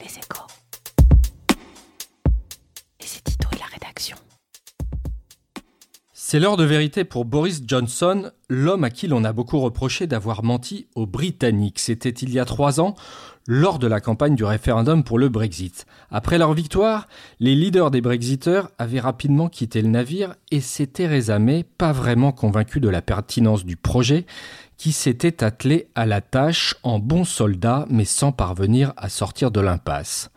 Les échos. Et la rédaction. C'est l'heure de vérité pour Boris Johnson, l'homme à qui l'on a beaucoup reproché d'avoir menti aux Britanniques. C'était il y a trois ans, lors de la campagne du référendum pour le Brexit. Après leur victoire, les leaders des Brexiteurs avaient rapidement quitté le navire et c'est Theresa May, pas vraiment convaincue de la pertinence du projet, qui s'était attelé à la tâche en bon soldat mais sans parvenir à sortir de l'impasse.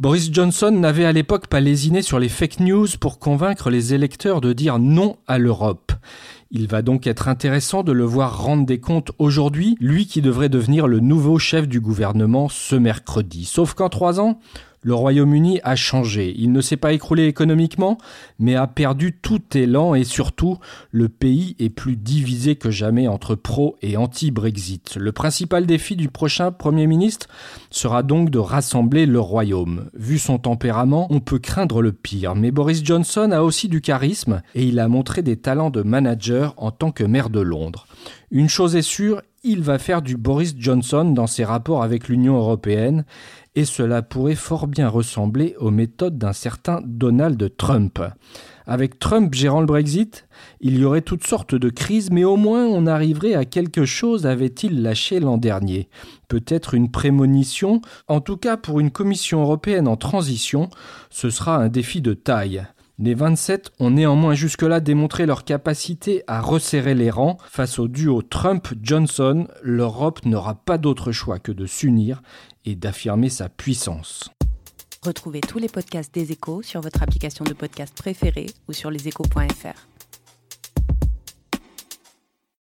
Boris Johnson n'avait à l'époque pas lésiné sur les fake news pour convaincre les électeurs de dire non à l'Europe. Il va donc être intéressant de le voir rendre des comptes aujourd'hui, lui qui devrait devenir le nouveau chef du gouvernement ce mercredi. Sauf qu'en trois ans, le Royaume-Uni a changé. Il ne s'est pas écroulé économiquement, mais a perdu tout élan et surtout, le pays est plus divisé que jamais entre pro et anti-Brexit. Le principal défi du prochain Premier ministre sera donc de rassembler le Royaume. Vu son tempérament, on peut craindre le pire, mais Boris Johnson a aussi du charisme et il a montré des talents de manager en tant que maire de Londres. Une chose est sûre, il va faire du Boris Johnson dans ses rapports avec l'Union européenne et cela pourrait fort bien ressembler aux méthodes d'un certain Donald Trump. Avec Trump gérant le Brexit, il y aurait toutes sortes de crises, mais au moins on arriverait à quelque chose, avait-il lâché l'an dernier. Peut-être une prémonition, en tout cas pour une Commission européenne en transition, ce sera un défi de taille. Les 27 ont néanmoins jusque-là démontré leur capacité à resserrer les rangs. Face au duo Trump-Johnson, l'Europe n'aura pas d'autre choix que de s'unir et d'affirmer sa puissance. Retrouvez tous les podcasts des échos sur votre application de podcast préférée ou sur leséchos.fr.